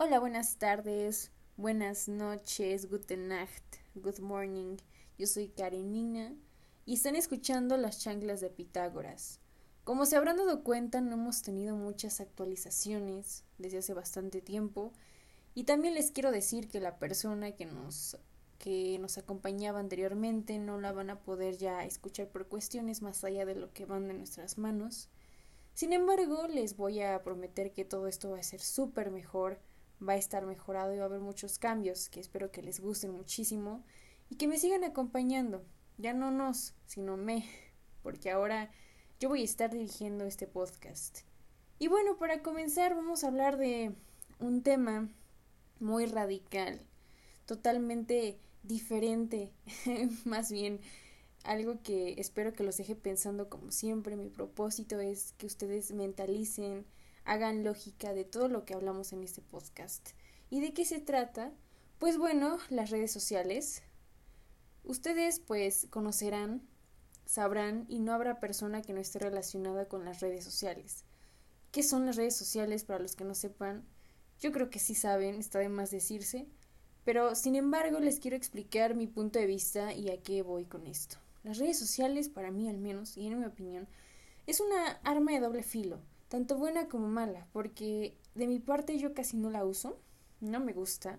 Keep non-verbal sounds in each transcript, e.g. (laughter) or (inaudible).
Hola, buenas tardes, buenas noches, guten Nacht, good morning. Yo soy Karenina y están escuchando las chanclas de Pitágoras. Como se habrán dado cuenta, no hemos tenido muchas actualizaciones desde hace bastante tiempo y también les quiero decir que la persona que nos que nos acompañaba anteriormente no la van a poder ya escuchar por cuestiones más allá de lo que van de nuestras manos. Sin embargo, les voy a prometer que todo esto va a ser súper mejor va a estar mejorado y va a haber muchos cambios que espero que les gusten muchísimo y que me sigan acompañando. Ya no nos, sino me, porque ahora yo voy a estar dirigiendo este podcast. Y bueno, para comenzar vamos a hablar de un tema muy radical, totalmente diferente, (laughs) más bien algo que espero que los deje pensando como siempre. Mi propósito es que ustedes mentalicen, hagan lógica de todo lo que hablamos en este podcast. ¿Y de qué se trata? Pues bueno, las redes sociales. Ustedes pues conocerán, sabrán y no habrá persona que no esté relacionada con las redes sociales. ¿Qué son las redes sociales para los que no sepan? Yo creo que sí saben, está de más decirse, pero sin embargo les quiero explicar mi punto de vista y a qué voy con esto. Las redes sociales, para mí al menos, y en mi opinión, es una arma de doble filo tanto buena como mala, porque de mi parte yo casi no la uso, no me gusta,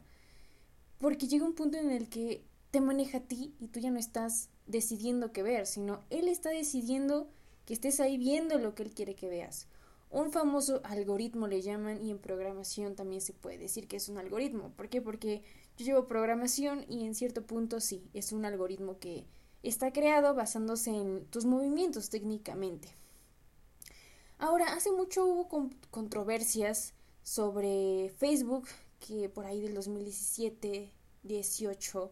porque llega un punto en el que te maneja a ti y tú ya no estás decidiendo qué ver, sino él está decidiendo que estés ahí viendo lo que él quiere que veas. Un famoso algoritmo le llaman y en programación también se puede decir que es un algoritmo. ¿Por qué? Porque yo llevo programación y en cierto punto sí, es un algoritmo que está creado basándose en tus movimientos técnicamente. Ahora, hace mucho hubo controversias sobre Facebook, que por ahí del 2017, 18,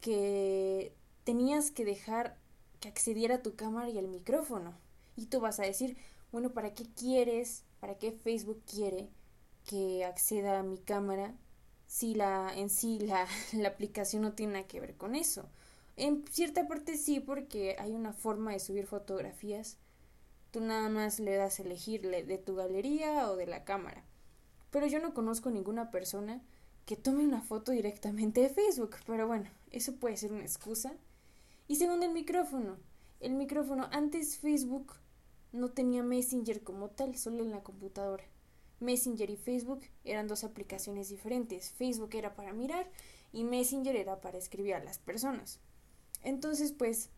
que tenías que dejar que accediera a tu cámara y al micrófono. Y tú vas a decir, bueno, ¿para qué quieres, para qué Facebook quiere que acceda a mi cámara si la en sí la, (laughs) la aplicación no tiene nada que ver con eso? En cierta parte sí, porque hay una forma de subir fotografías Tú nada más le das a elegirle de tu galería o de la cámara. Pero yo no conozco ninguna persona que tome una foto directamente de Facebook. Pero bueno, eso puede ser una excusa. Y segundo, el micrófono. El micrófono, antes Facebook no tenía Messenger como tal, solo en la computadora. Messenger y Facebook eran dos aplicaciones diferentes. Facebook era para mirar y Messenger era para escribir a las personas. Entonces, pues,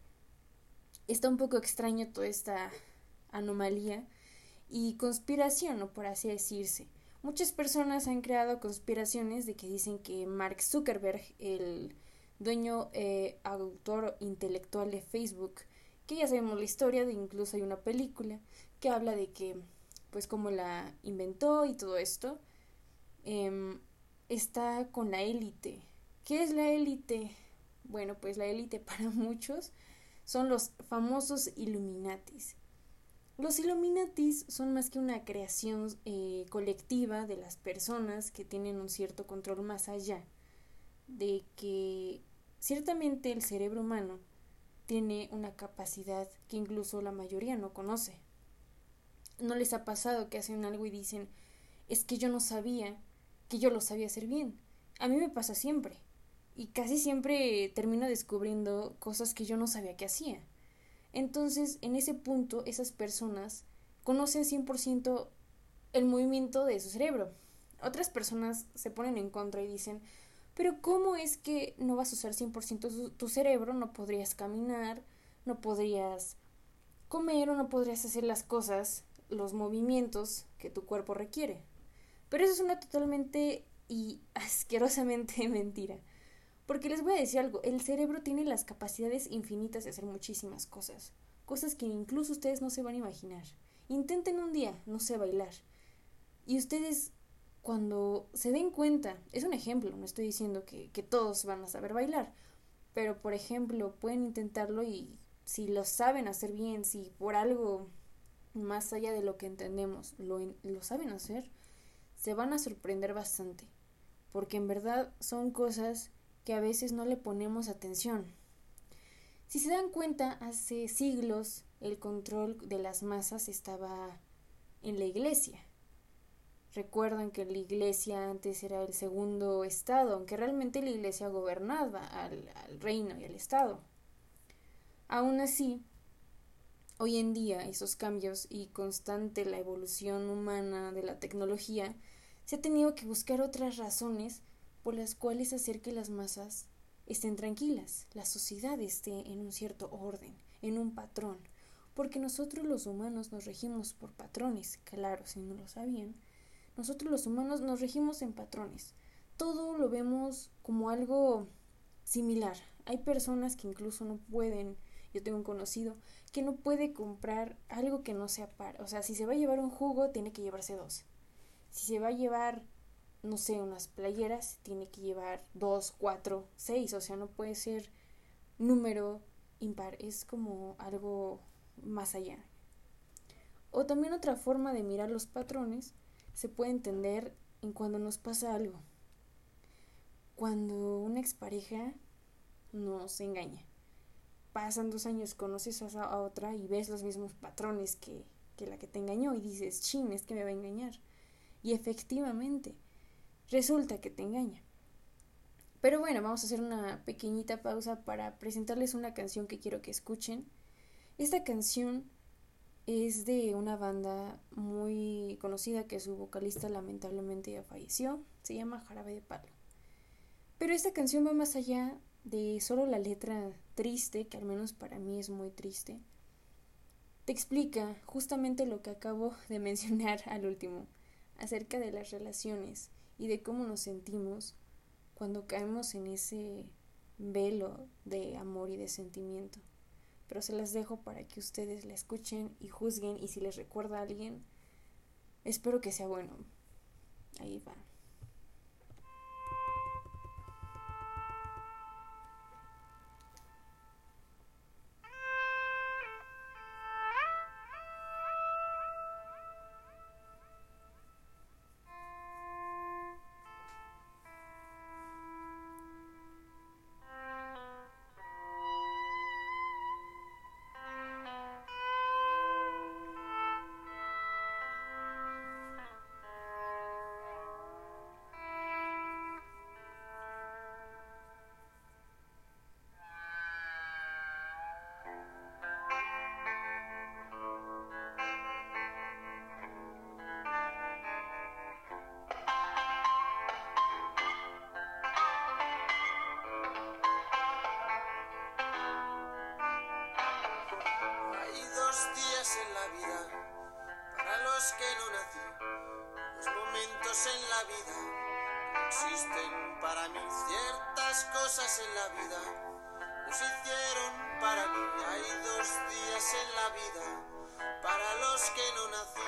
está un poco extraño toda esta anomalía y conspiración, o por así decirse. Muchas personas han creado conspiraciones de que dicen que Mark Zuckerberg, el dueño eh, autor intelectual de Facebook, que ya sabemos la historia, de incluso hay una película que habla de que, pues, cómo la inventó y todo esto, em, está con la élite. ¿Qué es la élite? Bueno, pues la élite (laughs) para muchos son los famosos Illuminatis. Los Illuminatis son más que una creación eh, colectiva de las personas que tienen un cierto control más allá de que ciertamente el cerebro humano tiene una capacidad que incluso la mayoría no conoce. ¿No les ha pasado que hacen algo y dicen, es que yo no sabía que yo lo sabía hacer bien? A mí me pasa siempre. Y casi siempre termino descubriendo cosas que yo no sabía que hacía. Entonces, en ese punto, esas personas conocen 100% el movimiento de su cerebro. Otras personas se ponen en contra y dicen, pero ¿cómo es que no vas a usar 100% tu cerebro? No podrías caminar, no podrías comer o no podrías hacer las cosas, los movimientos que tu cuerpo requiere. Pero eso es una totalmente y (laughs) asquerosamente (laughs) mentira. Porque les voy a decir algo, el cerebro tiene las capacidades infinitas de hacer muchísimas cosas, cosas que incluso ustedes no se van a imaginar. Intenten un día, no sé, bailar. Y ustedes, cuando se den cuenta, es un ejemplo, no estoy diciendo que, que todos van a saber bailar, pero por ejemplo, pueden intentarlo y si lo saben hacer bien, si por algo más allá de lo que entendemos lo, lo saben hacer, se van a sorprender bastante, porque en verdad son cosas que a veces no le ponemos atención. Si se dan cuenta, hace siglos el control de las masas estaba en la iglesia. Recuerdan que la iglesia antes era el segundo estado, aunque realmente la iglesia gobernaba al, reino y al estado. Aún así, hoy en día esos cambios y constante la evolución humana de la tecnología, se ha tenido que buscar otras razones por las cuales hacer que las masas estén tranquilas, la sociedad esté en un cierto orden, en un patrón, porque nosotros los humanos nos regimos por patrones, claro, si no lo sabían, nosotros los humanos nos regimos en patrones. Todo lo vemos como algo similar. Hay personas que incluso no pueden, yo tengo un conocido, que no puede comprar algo que no sea par. O sea, si se va a llevar un jugo, tiene que llevarse dos. Si se va a llevar, no sé, unas playeras, tiene que llevar dos, cuatro, seis. O sea, no puede ser número impar. Es como algo más allá. O también otra forma de mirar los patrones se puede entender en cuando nos pasa algo. Cuando una expareja nos engaña. Pasan dos años, conoces a otra y ves los mismos patrones que, que la que te engañó y dices, chin, es que me va a engañar. Y efectivamente, resulta que te engaña. Pero bueno, vamos a hacer una pequeñita pausa para presentarles una canción que quiero que escuchen. Esta canción es de una banda muy conocida que su vocalista lamentablemente ya falleció. Se llama Jarabe de Palo. Pero esta canción va más allá de solo la letra triste, que al menos para mí es muy triste. Te explica justamente lo que acabo de (laughs) mencionar al último, acerca de las relaciones y de cómo nos sentimos cuando caemos en ese velo de amor y de sentimiento pero se las dejo para que ustedes la escuchen y juzguen y si les recuerda a alguien, espero que sea bueno. Ahí va. Existen para mí ciertas cosas en la vida, nos hicieron para mí. Hay dos días en la vida para los que no nací.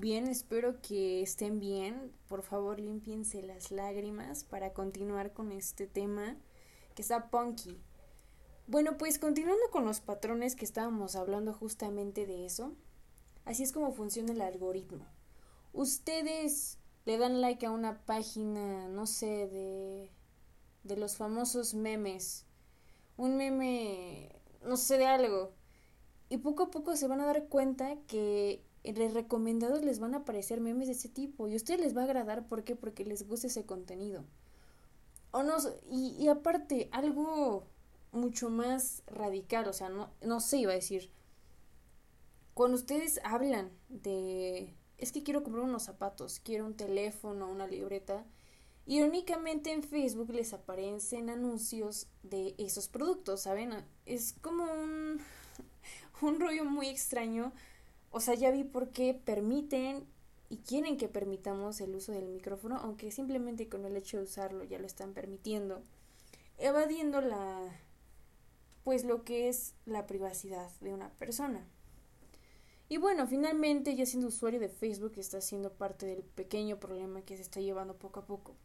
Bien, espero que estén bien. Por favor, límpiense las lágrimas para continuar con este tema que está punky. Bueno, pues continuando con los patrones que estábamos hablando justamente de eso, así es como funciona el algoritmo. Ustedes le dan like a una página, no sé, de, de los famosos memes, un meme, no sé, de algo, y poco a poco se van a dar cuenta que recomendados les van a aparecer memes de ese tipo y a ustedes les va a agradar, ¿por qué? Porque les gusta ese contenido. O no, y, y aparte, algo mucho más radical, o sea, no, no sé, iba a decir, cuando ustedes hablan de, es que quiero comprar unos zapatos, quiero un teléfono, una libreta, irónicamente en Facebook les aparecen anuncios de esos productos, ¿saben? Es como un, (laughs) un rollo muy extraño. O sea, ya vi por qué permiten y quieren que permitamos el uso del micrófono, aunque simplemente con el hecho de usarlo ya lo están permitiendo, evadiendo la pues lo que es la privacidad de una persona. Y bueno, finalmente ya siendo usuario de Facebook está siendo parte del pequeño problema que se está llevando poco a poco.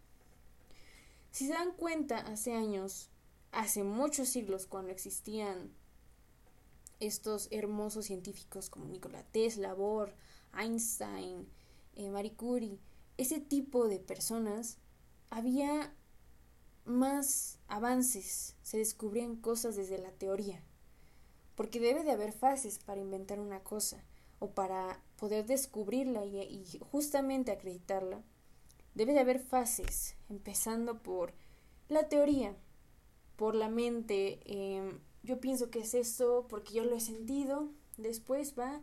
Si se dan cuenta, hace años, hace muchos siglos, cuando existían estos hermosos científicos como Nikola Tesla, Bohr, Einstein, eh, Marie Curie, ese tipo de personas, había más avances, se descubrían cosas desde la teoría, porque debe de haber fases para inventar una cosa o para poder descubrirla y, justamente acreditarla. Debe de haber fases, empezando por la teoría, por la mente, eh, yo pienso que es esto porque yo lo he sentido, después va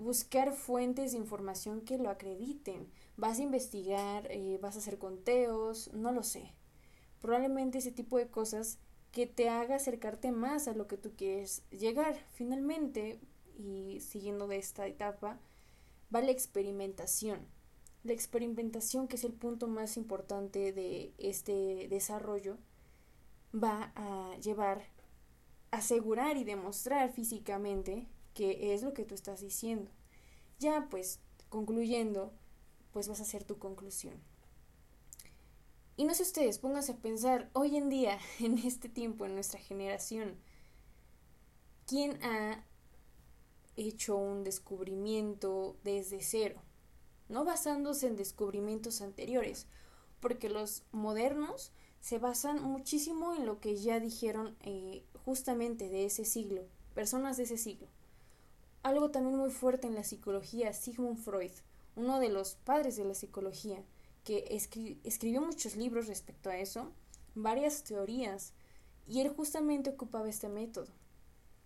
buscar fuentes de información que lo acrediten. Vas a investigar, eh, vas a hacer conteos, no lo sé. Probablemente ese tipo de cosas que te haga acercarte más a lo que tú quieres llegar. Finalmente, y siguiendo de esta etapa, va la experimentación. La experimentación, que es el punto más importante de este desarrollo, va a llevar asegurar y demostrar físicamente que es lo que tú estás diciendo. Ya, pues, concluyendo, pues vas a hacer tu conclusión. Y no sé ustedes, pónganse a pensar, hoy en día, (laughs) en este tiempo, en nuestra generación, ¿quién ha hecho un descubrimiento desde cero? No basándose en descubrimientos anteriores, porque los modernos se basan muchísimo en lo que ya dijeron eh, justamente de ese siglo, personas de ese siglo. Algo también muy fuerte en la psicología, Sigmund Freud, uno de los padres de la psicología, que escribió muchos libros respecto a eso, varias teorías, y él justamente ocupaba este método.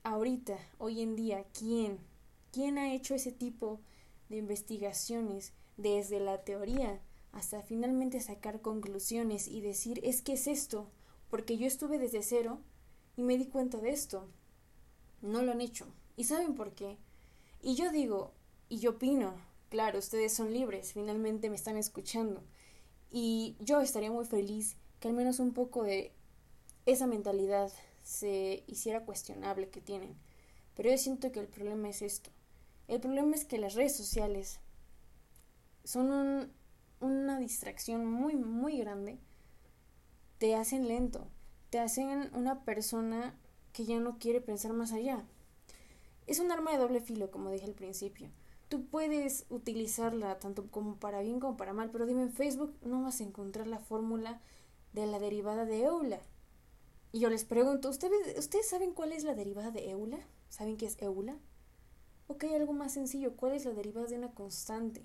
Ahorita, hoy en día, ¿quién? ¿Quién ha hecho ese tipo de investigaciones desde la teoría hasta finalmente sacar conclusiones y decir es que es esto? Porque yo estuve desde cero y me di cuenta de esto. No lo han hecho. ¿Y saben por qué? Y yo digo, y yo opino, Claro, ustedes son libres, finalmente me están escuchando. Y yo estaría muy feliz que al menos un poco de esa mentalidad se hiciera cuestionable que tienen. Pero yo siento que el problema es esto. El problema es que las redes sociales son una distracción muy, muy grande. Te hacen lento, te hacen una persona que ya no quiere pensar más allá. Es un arma de doble filo, como dije al principio tú puedes utilizarla tanto como para bien como para mal, pero dime en Facebook no vas a encontrar la fórmula de la derivada de Eula. Y yo les pregunto, ¿ustedes, ¿ustedes saben cuál es la derivada de Eula? ¿Saben qué es Eula? Ok, algo más sencillo, ¿cuál es la derivada de una constante?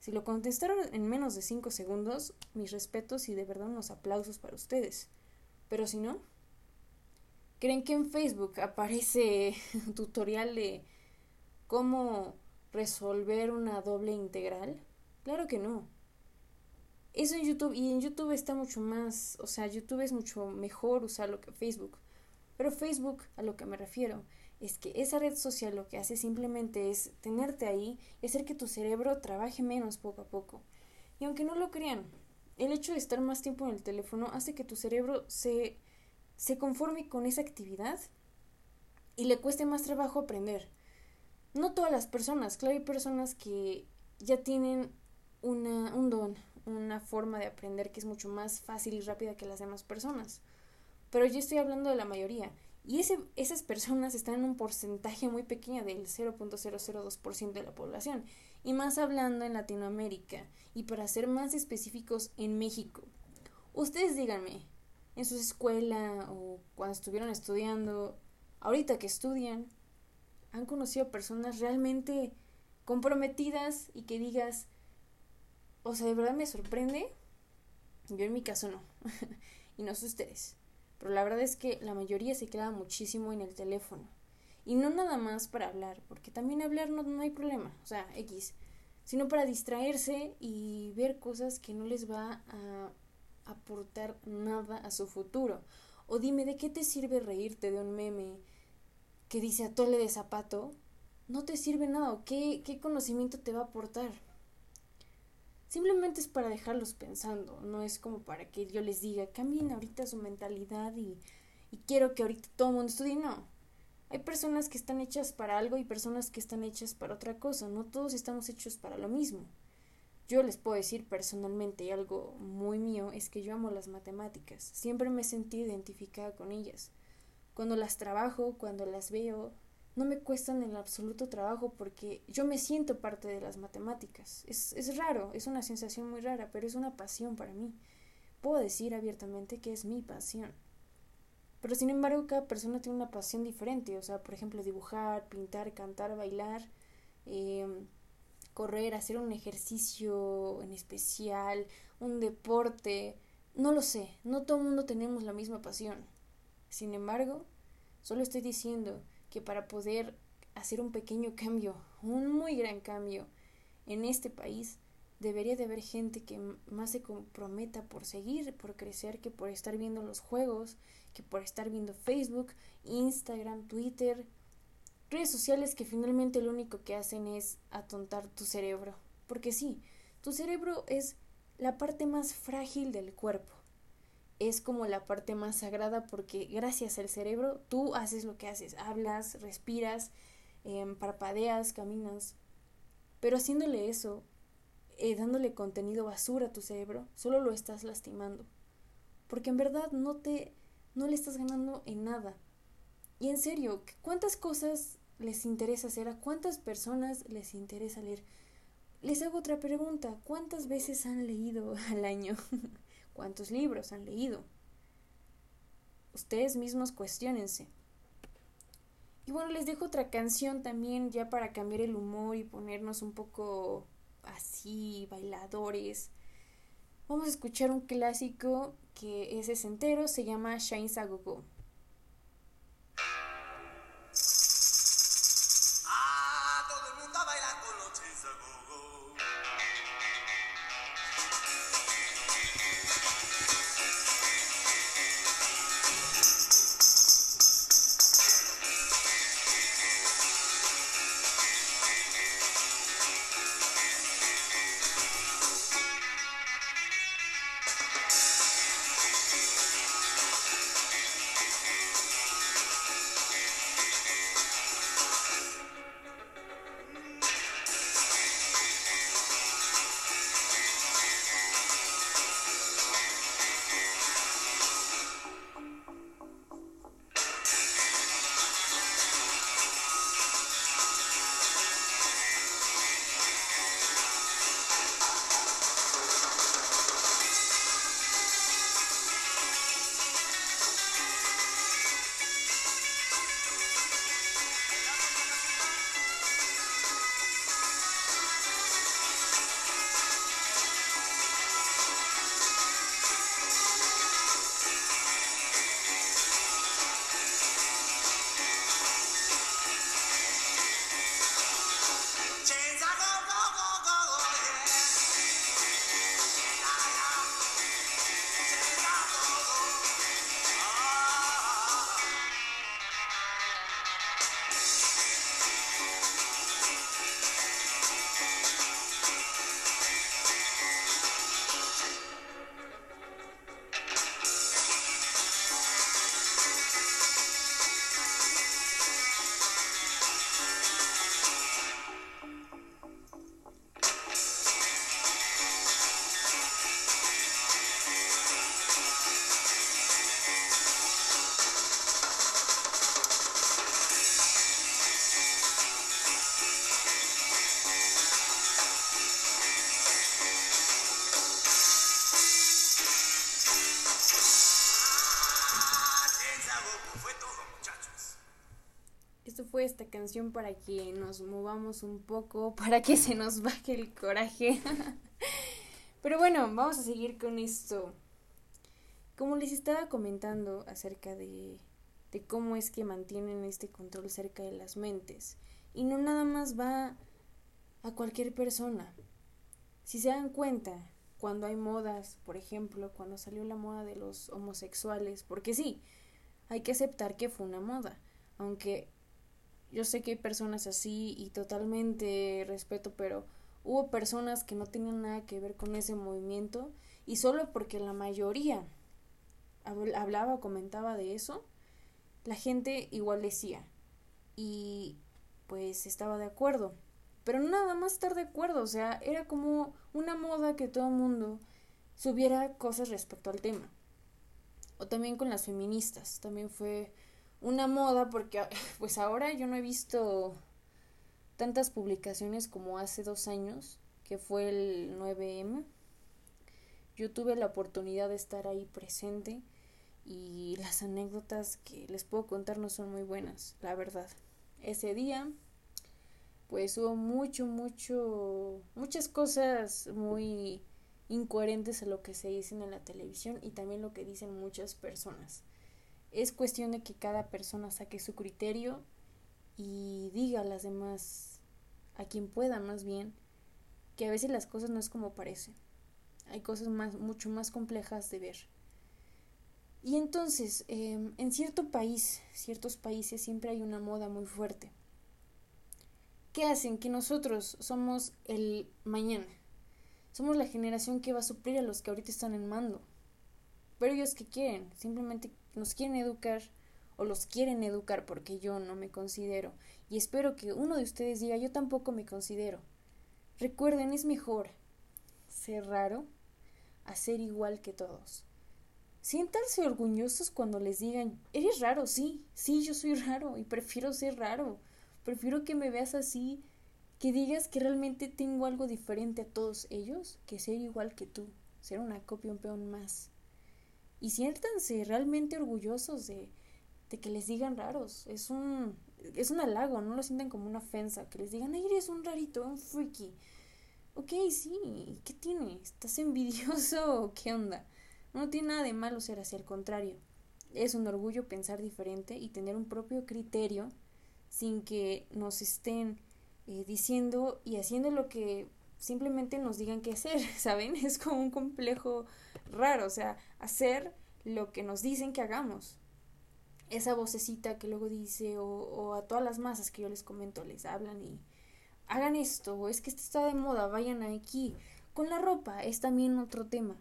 Si lo contestaron en menos de 5 segundos, mis respetos y de verdad unos aplausos para ustedes. Pero si no, ¿creen que en Facebook aparece un (laughs) tutorial de cómo resolver una doble integral? Claro que no. Eso en YouTube, y en YouTube está mucho más, o sea, YouTube es mucho mejor usarlo que Facebook. Pero Facebook, a lo que me refiero, es que esa red social lo que hace simplemente es tenerte ahí y hacer que tu cerebro trabaje menos poco a poco. Y aunque no lo crean, el hecho de estar más tiempo en el teléfono hace que tu cerebro se, se conforme con esa actividad y le cueste más trabajo aprender no todas las personas, claro, hay personas que ya tienen una, un don, una forma de aprender que es mucho más fácil y rápida que las demás personas. Pero yo estoy hablando de la mayoría. Y ese, esas personas están en un porcentaje muy pequeño del 0.002% de la población. Y más hablando en Latinoamérica. Y para ser más específicos, en México. Ustedes díganme, en su escuela o cuando estuvieron estudiando, ahorita que estudian, han conocido personas realmente comprometidas y que digas, o sea, de verdad me sorprende. Yo en mi caso no. (laughs) y no sé ustedes. Pero la verdad es que la mayoría se queda muchísimo en el teléfono. Y no nada más para hablar, porque también hablar no, no hay problema, o sea, X, sino para distraerse y ver cosas que no les va a aportar nada a su futuro. O dime, ¿de qué te sirve reírte de un meme? que dice atole de zapato, no te sirve nada. ¿Qué, ¿Qué conocimiento te va a aportar? Simplemente es para dejarlos pensando, no es como para que yo les diga, cambien ahorita su mentalidad y, y quiero que ahorita todo el mundo estudie. No, hay personas que están hechas para algo y personas que están hechas para otra cosa, no todos estamos hechos para lo mismo. Yo les puedo decir personalmente y algo muy mío es que yo amo las matemáticas, siempre me sentí identificada con ellas. Cuando las trabajo, cuando las veo, no me cuestan en absoluto trabajo porque yo me siento parte de las matemáticas. Es, es raro, es una sensación muy rara, pero es una pasión para mí. Puedo decir abiertamente que es mi pasión. Pero sin embargo, cada persona tiene una pasión diferente. O sea, por ejemplo, dibujar, pintar, cantar, bailar, em, correr, hacer un ejercicio en especial, un deporte. No lo sé, no todo el mundo tenemos la misma pasión. Sin embargo, solo estoy diciendo que para poder hacer un pequeño cambio, un muy gran cambio en este país, debería de haber gente que más se comprometa por seguir, por crecer, que por estar viendo los juegos, que por estar viendo Facebook, Instagram, Twitter, redes sociales que finalmente lo único que hacen es atontar tu cerebro. Porque sí, tu cerebro es la parte más frágil del cuerpo. Es como la parte más sagrada porque gracias al cerebro tú haces lo que haces, hablas, respiras, em, parpadeas, caminas. Pero haciéndole eso, eh, dándole contenido basura a tu cerebro, solo lo estás lastimando. Porque en verdad no te, no le estás ganando en nada. Y en serio, ¿cuántas cosas les interesa hacer? ¿A cuántas personas les interesa leer? Les hago otra pregunta. ¿Cuántas veces han leído (laughs) al año? (laughs) ¿Cuántos libros han leído? Ustedes mismos cuestionense. Y bueno, les dejo otra canción también ya para cambiar el humor y ponernos un poco así, bailadores. Vamos a escuchar un clásico que es entero, se llama Shine Sagogo. Esta canción para que nos movamos un poco, (laughs) para que se nos baje el coraje. (laughs) Pero bueno, vamos a seguir con esto. Como les estaba comentando acerca de, de cómo es que mantienen este control cerca de las mentes. Y no nada más va a cualquier persona. Si se dan cuenta, cuando hay modas, por ejemplo, cuando salió la moda de los homosexuales, porque sí, hay que aceptar que fue una moda, aunque yo sé que hay personas así y totalmente respeto, pero hubo personas que no tenían nada que ver con ese movimiento y solo porque la mayoría hablaba o comentaba de eso, la gente igual decía y pues estaba de acuerdo. Pero nada más estar de acuerdo, o sea, era como una moda que todo el mundo subiera cosas respecto al tema. O también con las feministas, también fue una moda porque (laughs) pues ahora yo no he visto tantas publicaciones como hace dos años, que fue el 9M. Yo tuve la oportunidad de estar ahí presente y las anécdotas que les puedo contar no son muy buenas, la verdad. Ese día pues hubo mucho, mucho, muchas cosas muy incoherentes a lo que se dicen en la televisión y también lo que dicen muchas personas. Es cuestión de que cada persona saque su criterio y diga a las demás, a quien pueda más bien, que a veces las cosas no es como parecen. Hay cosas más, mucho más complejas de ver. Y entonces, em, en cierto país, ciertos países, siempre hay una moda muy fuerte. ¿Qué hacen? Que nosotros somos el mañana. Somos la generación que va a suplir a los que ahorita están en mando. Pero ellos que quieren, simplemente nos quieren educar o los quieren educar porque yo no me considero. Y espero que uno de ustedes diga yo tampoco me considero. Recuerden, es mejor ser raro a ser igual que todos. Siéntanse orgullosos cuando les digan, eres raro, sí, sí, yo soy raro y prefiero ser raro. Prefiero que me veas así, que digas que realmente tengo algo diferente a todos ellos, que ser igual que tú, ser una copia, un peón más. Y siéntanse realmente orgullosos de, de que les digan raros. Es un, es un halago, no lo sientan como una ofensa. Que les digan, ay, eres un rarito, un freaky. Ok, sí, ¿qué tiene? ¿Estás envidioso (laughs) o qué onda? No tiene nada de malo ser así, al contrario. Es un orgullo pensar diferente y tener un propio criterio sin que nos estén eh, diciendo y haciendo lo que simplemente nos digan qué hacer, (laughs) ¿saben? Es como un complejo raro, o sea, hacer lo que nos dicen que hagamos esa vocecita que luego dice o, a todas las masas que yo les comento les hablan y hagan esto o es que esto está de moda, vayan aquí. Con la ropa es también otro tema.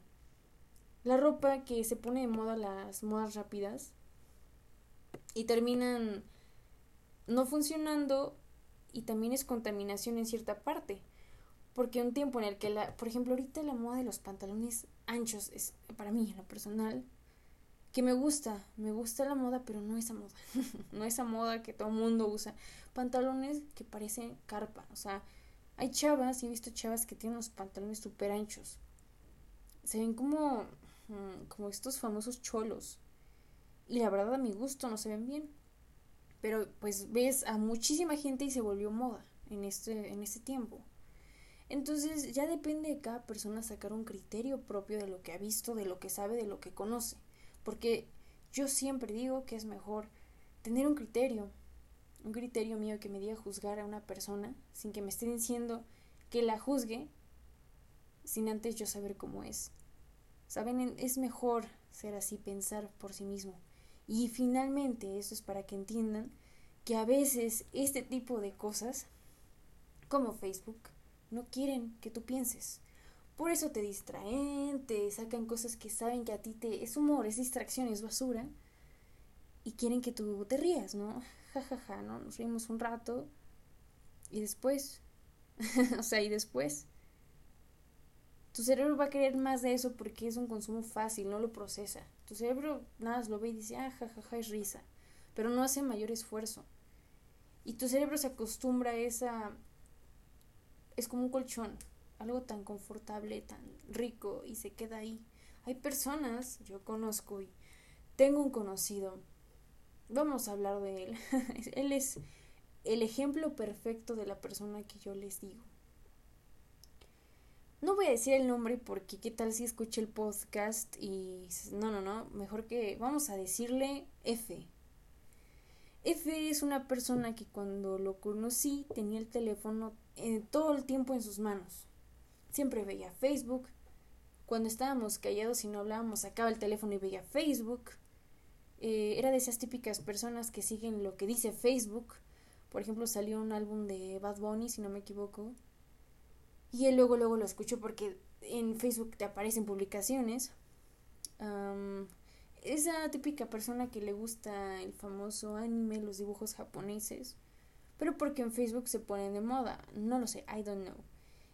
La ropa que se pone de moda las modas rápidas y terminan no funcionando y también es contaminación en cierta parte. Porque un tiempo en el que la, por ejemplo, ahorita la moda de los pantalones anchos es para mí en lo personal que me gusta, me gusta la moda, pero no esa moda, (laughs) no esa moda que todo el mundo usa. Pantalones que parecen carpa, o sea, hay chavas, he visto chavas que tienen unos pantalones súper anchos. Se ven como, mm, como estos famosos cholos. Y la verdad a mi gusto no se ven bien. Pero pues ves a muchísima gente y se volvió moda en este, en este tiempo. Entonces ya depende de cada persona sacar un criterio propio de lo que ha visto, de lo que sabe, de lo que conoce. Porque yo siempre digo que es mejor tener un criterio, un criterio mío que me diga juzgar a una persona sin que me esté diciendo que la juzgue sin antes yo saber cómo es. Saben, es mejor ser así, pensar por sí mismo. Y finalmente, eso es para que entiendan que a veces este tipo de cosas, como Facebook, no quieren que tú pienses. Por eso te distraen, te sacan cosas que saben que a ti te es humor, es distracción, es basura. Y quieren que tú te rías, ¿no? (laughs) Ja, ja, ja, ¿no? Nos reímos un rato. Y después, (laughs) o sea, y después. Tu cerebro va a querer más de eso porque es un consumo fácil, no lo procesa. Tu cerebro nada más lo ve y dice, ah, ja, ja, ja, es risa. Pero no hace mayor esfuerzo. Y tu cerebro se acostumbra a esa... Es como un colchón algo tan confortable, tan rico y se queda ahí. Hay personas, yo conozco y tengo un conocido, vamos a hablar de él. (laughs) él es el ejemplo perfecto de la persona que yo les digo. No voy a decir el nombre porque qué tal si escuché el podcast y no, no, no, mejor que vamos a decirle F. F es una persona que cuando lo conocí tenía el teléfono eh, todo el tiempo en sus manos. Siempre veía Facebook. Cuando estábamos callados y no hablábamos, sacaba el teléfono y veía Facebook. Eh, era de esas típicas personas que siguen lo que dice Facebook. Por ejemplo, salió un álbum de Bad Bunny, si no me equivoco. Y él luego, luego lo escucho porque en Facebook te aparecen publicaciones. Esa típica persona que le gusta el famoso anime, los dibujos japoneses. Pero porque en Facebook se ponen de moda. No lo sé, I don't know.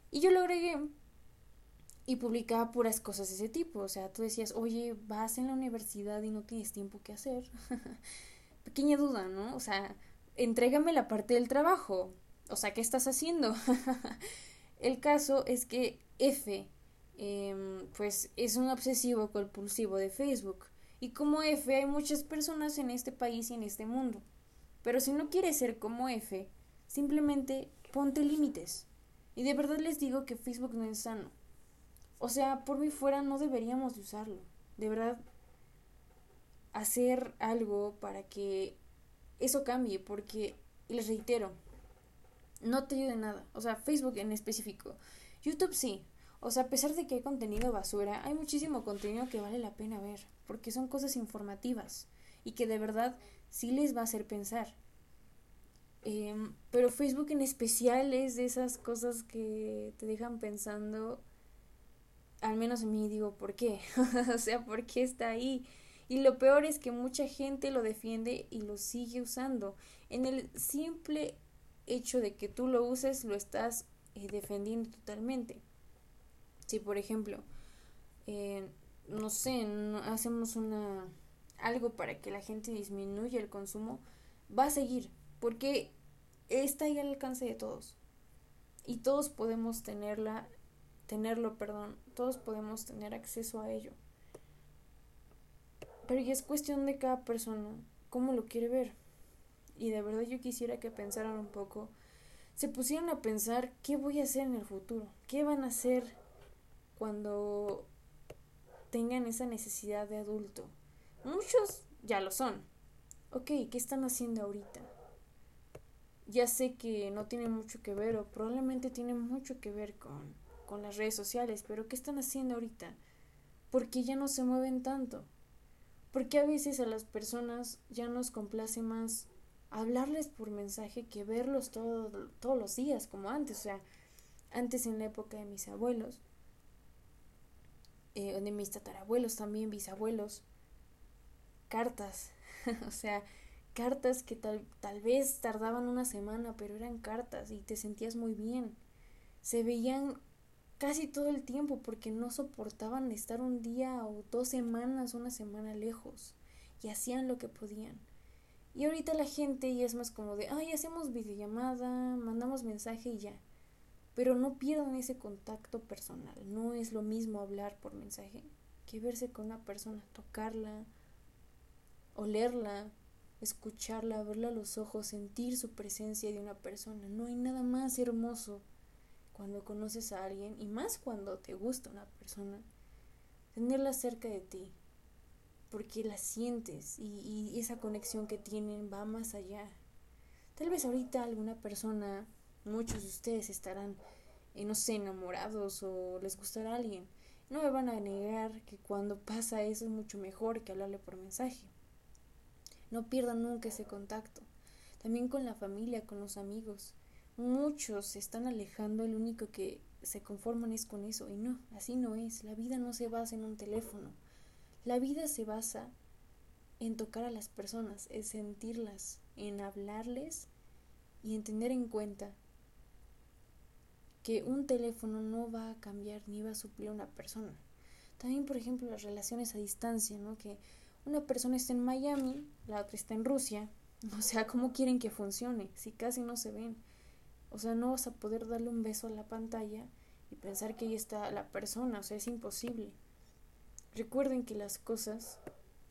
Y yo lo agregué y publicaba puras cosas de ese tipo. O sea, tú decías, oye, vas en la universidad y no tienes tiempo que hacer. (laughs) Pequeña duda, ¿no? O sea, entrégame la parte del trabajo. O sea, ¿qué estás haciendo? (laughs) El caso es que F, em, pues, es un obsesivo compulsivo de Facebook. Y como F hay muchas personas en este país y en este mundo. Pero si no quieres ser como F, simplemente ponte límites. Y de verdad les digo que Facebook no es sano. O sea, por mí fuera no deberíamos de usarlo. De verdad, hacer algo para que eso cambie, porque les reitero, no te ayuda en nada. O sea, Facebook en específico. YouTube sí. O sea, a pesar de que hay contenido basura, hay muchísimo contenido que vale la pena ver, porque son cosas informativas y que de verdad sí les va a hacer pensar. Em, pero Facebook en especial es de esas cosas que te dejan pensando, al menos a mí digo, ¿por qué? (laughs) o sea, ¿por qué está ahí? Y lo peor es que mucha gente lo defiende y lo sigue usando. En el simple hecho de que tú lo uses, lo estás eh, defendiendo totalmente. Si, por ejemplo, eh, no sé, hacemos una algo para que la gente disminuya el consumo, va a seguir, porque está ahí al alcance de todos. Y todos podemos tenerla, tenerlo, perdón, todos podemos tener acceso a ello. Pero ya es cuestión de cada persona, cómo lo quiere ver. Y de verdad yo quisiera que pensaran un poco, se pusieran a pensar qué voy a hacer en el futuro, qué van a hacer cuando tengan esa necesidad de adulto. Muchos ya lo son. Ok, ¿qué están haciendo ahorita? Ya sé que no tiene mucho que ver o probablemente tiene mucho que ver con, con las redes sociales, pero ¿qué están haciendo ahorita? Porque ya no se mueven tanto. Porque a veces a las personas ya nos complace más hablarles por mensaje que verlos todo, todos los días como antes. O sea, antes en la época de mis abuelos, eh, de mis tatarabuelos también, bisabuelos, cartas, (laughs) o sea, cartas que tal, tal vez tardaban una semana, pero eran cartas y te sentías muy bien. Se veían casi todo el tiempo porque no soportaban estar un día o dos semanas, una semana lejos y hacían lo que podían. Y ahorita la gente ya es más como de, ay, hacemos videollamada, mandamos mensaje y ya. Pero no pierdan ese contacto personal. No es lo mismo hablar por mensaje que verse con una persona, tocarla, olerla, escucharla, verla a los ojos, sentir su presencia de una persona. No hay nada más hermoso cuando conoces a alguien y más cuando te gusta una persona, tenerla cerca de ti, porque la sientes y, esa conexión que tienen va más allá. Tal vez ahorita alguna persona, muchos de ustedes estarán, eh, no sé, enamorados o les gustará alguien. No me van a negar que cuando pasa eso es mucho mejor que hablarle por mensaje. No pierdan nunca ese contacto. También con la familia, con los amigos. Muchos se están alejando, el único que se conforman es con eso. Y no, así no es. La vida no se basa en un teléfono. La vida se basa en tocar a las personas, en sentirlas, en hablarles y en tener en cuenta que un teléfono no va a cambiar ni va a suplir a una persona. También, por ejemplo, las relaciones a distancia, ¿no? Que una persona está en Miami, la otra está en Rusia. (laughs) O sea, ¿cómo quieren que funcione si casi no se ven? O sea, no vas a poder darle un beso a la pantalla y pensar que ahí está la persona, o sea, es imposible. Recuerden que las cosas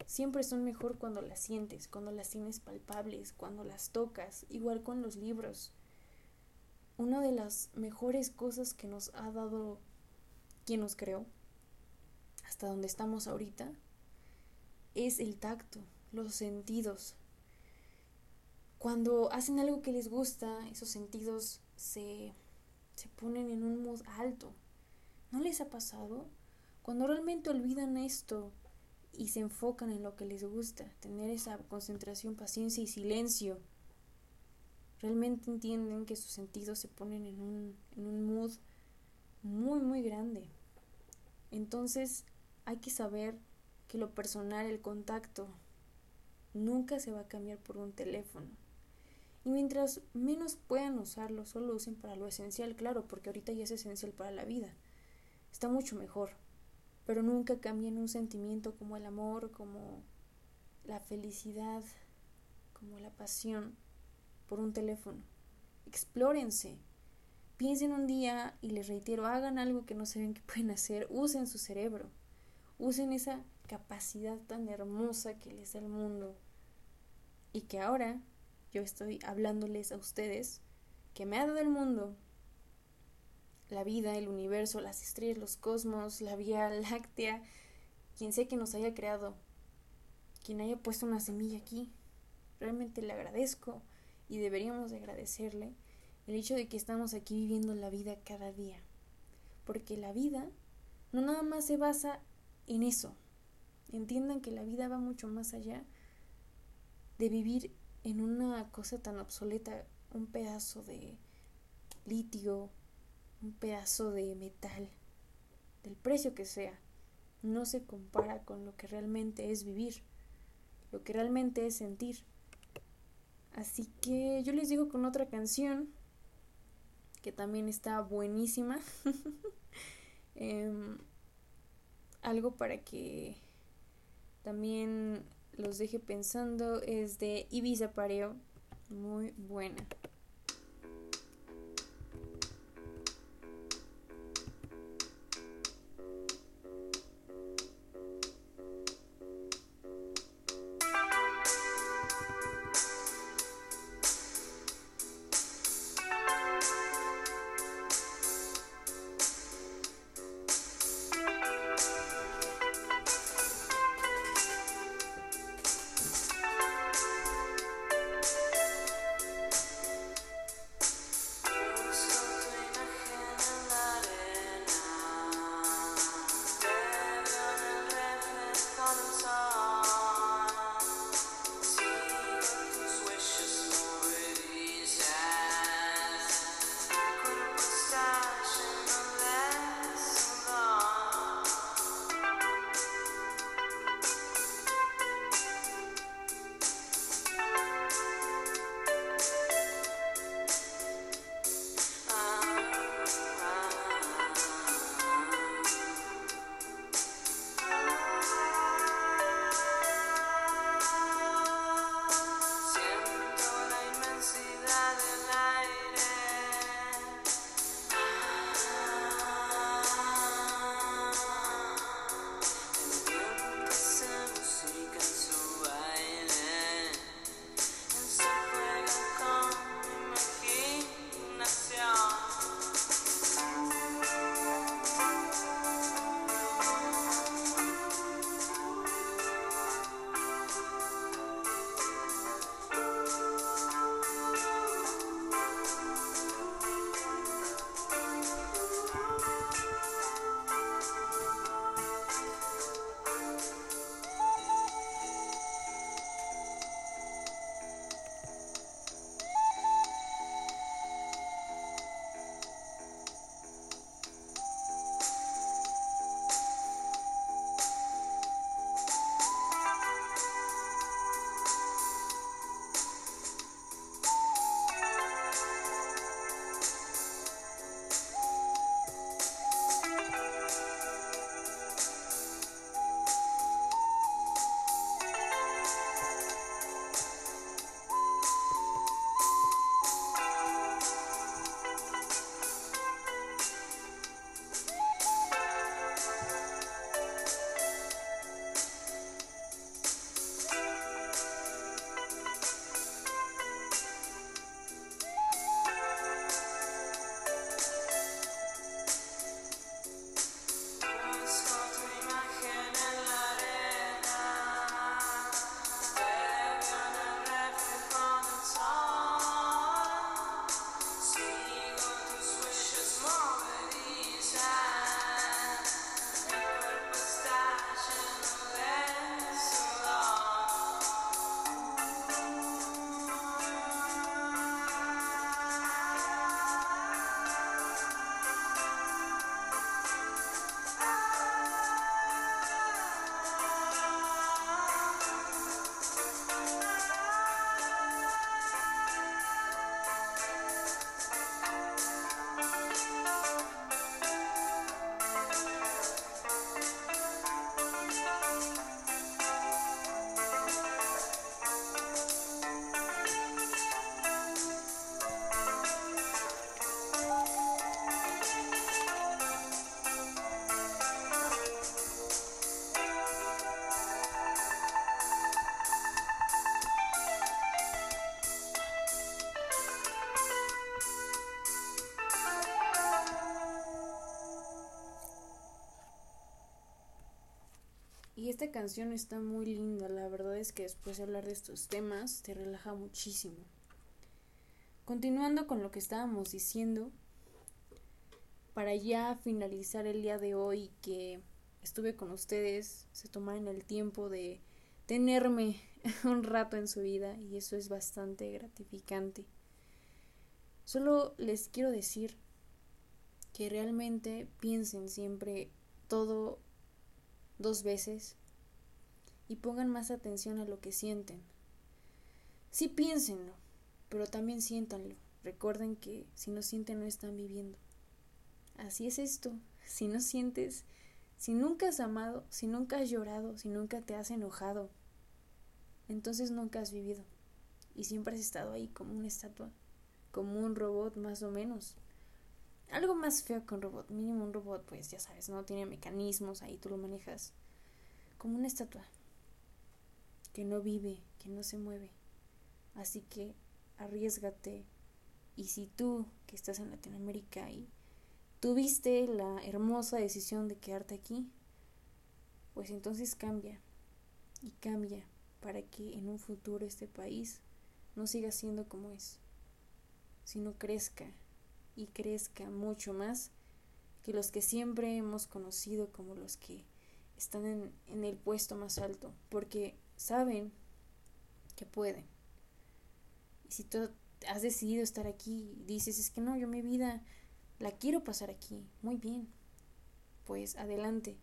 siempre son mejor cuando las sientes, cuando las tienes palpables, cuando las tocas, igual con los libros. Una de las mejores cosas que nos ha dado quien nos creó, hasta donde estamos ahorita, es el tacto, los sentidos. Cuando hacen algo que les gusta, esos sentidos se, se ponen en un mood alto. ¿No les ha pasado? Cuando realmente olvidan esto y se enfocan en lo que les gusta, tener esa concentración, paciencia y silencio, realmente entienden que sus sentidos se ponen en un, en un mood muy, muy grande. Entonces hay que saber que lo personal, el contacto, nunca se va a cambiar por un teléfono. Y mientras menos puedan usarlo, solo usen para lo esencial, claro, porque ahorita ya es esencial para la vida. Está mucho mejor. Pero nunca cambien un sentimiento como el amor, como la felicidad, como la pasión por un teléfono. Explórense. Piensen un día y les reitero, hagan algo que no saben que pueden hacer, usen su cerebro. Usen esa capacidad tan hermosa que les da el mundo y que ahora yo estoy hablándoles a ustedes que me ha dado el mundo, la vida, el universo, las estrellas, los cosmos, la Vía Láctea, quien sea que nos haya creado, quien haya puesto una semilla aquí. Realmente le agradezco y deberíamos agradecerle el hecho de que estamos aquí viviendo la vida cada día. Porque la vida no nada más se basa en eso. Entiendan que la vida va mucho más allá de vivir en una cosa tan obsoleta, un pedazo de litio, un pedazo de metal, del precio que sea, no se compara con lo que realmente es vivir, lo que realmente es sentir. Así que yo les digo con otra canción que también está buenísima. (laughs) Em, algo para que también los deje pensando es de Ibiza Pareo. Muy buena. Esta canción está muy linda, la verdad es que después de hablar de estos temas te relaja muchísimo. continuando con lo que estábamos diciendo, para ya finalizar el día de hoy que estuve con ustedes, se tomaron el tiempo de tenerme (laughs) un rato en su vida y eso es bastante gratificante. Solo les quiero decir que realmente piensen siempre todo dos veces y pongan más atención a lo que sienten. Sí piénsenlo, pero también siéntanlo. Recuerden que si no sienten no están viviendo. Así es esto. Si no sientes, si nunca has amado, si nunca has llorado, si nunca te has enojado, entonces nunca has vivido. Y siempre has estado ahí como una estatua, como un robot más o menos. Algo más feo que un robot, mínimo un robot, pues ya sabes, no tiene mecanismos, ahí tú lo manejas. Como una estatua que no vive, que no se mueve. Así que arriesgate. Y si tú, que estás en Latinoamérica y tuviste la hermosa decisión de quedarte aquí, pues entonces cambia. Y cambia para que en un futuro este país no siga siendo como es, sino crezca y crezca mucho más que los que siempre hemos conocido como los que están en, en el puesto más alto, porque saben que pueden. Y si tú has decidido estar aquí dices, es que no, yo mi vida la quiero pasar aquí, muy bien, pues adelante.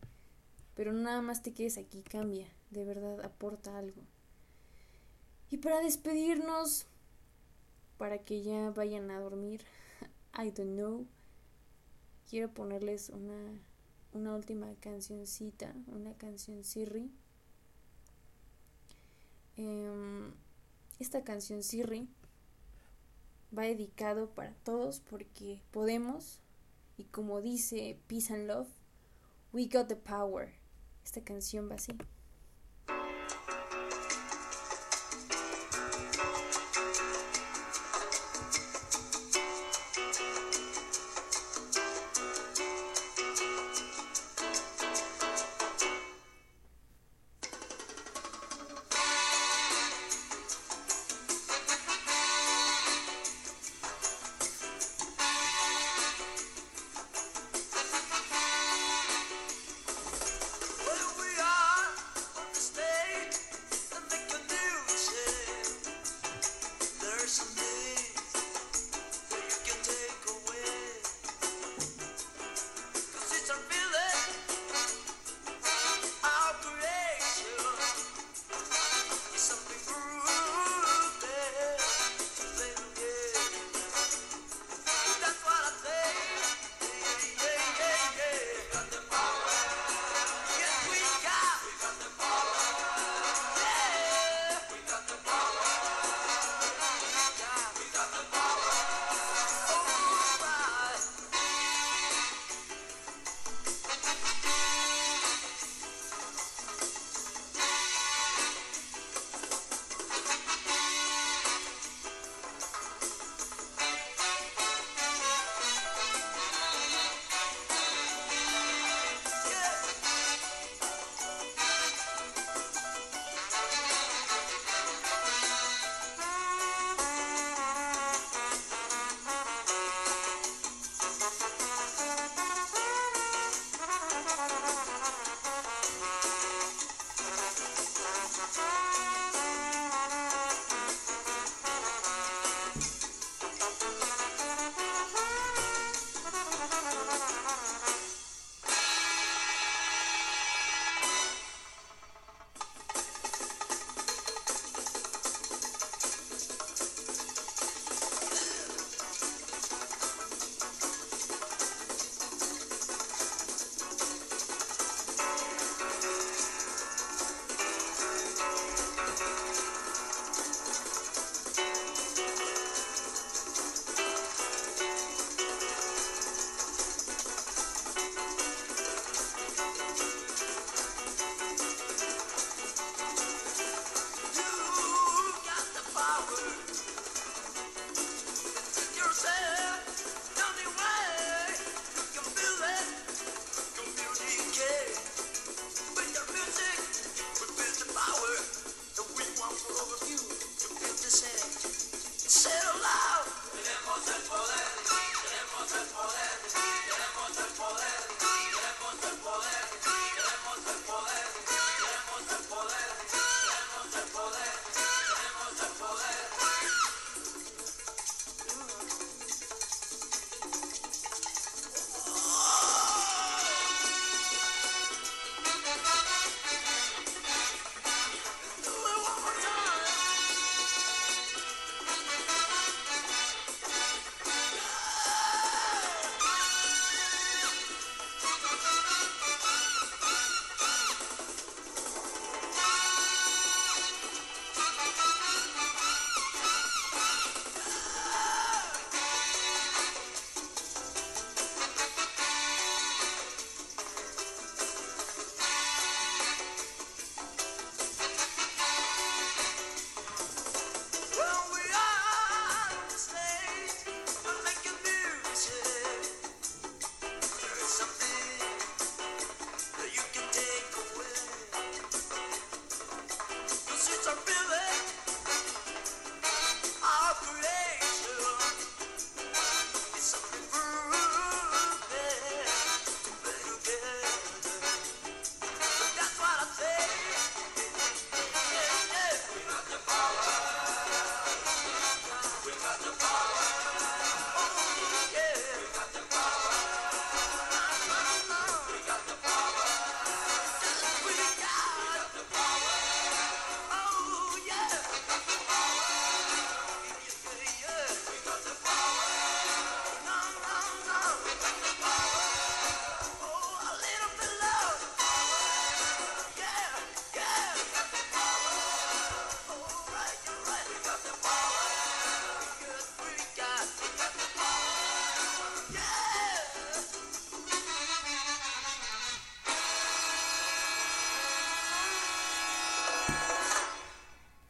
Pero nada más te quedes aquí, cambia, de verdad aporta algo. Y para despedirnos, para que ya vayan a dormir, (laughs) I don't know, quiero ponerles una, una última cancioncita, una canción Sirri. Em, esta canción Sirri va dedicado para todos porque podemos y como dice Peace and Love, we got the power. Esta canción va así.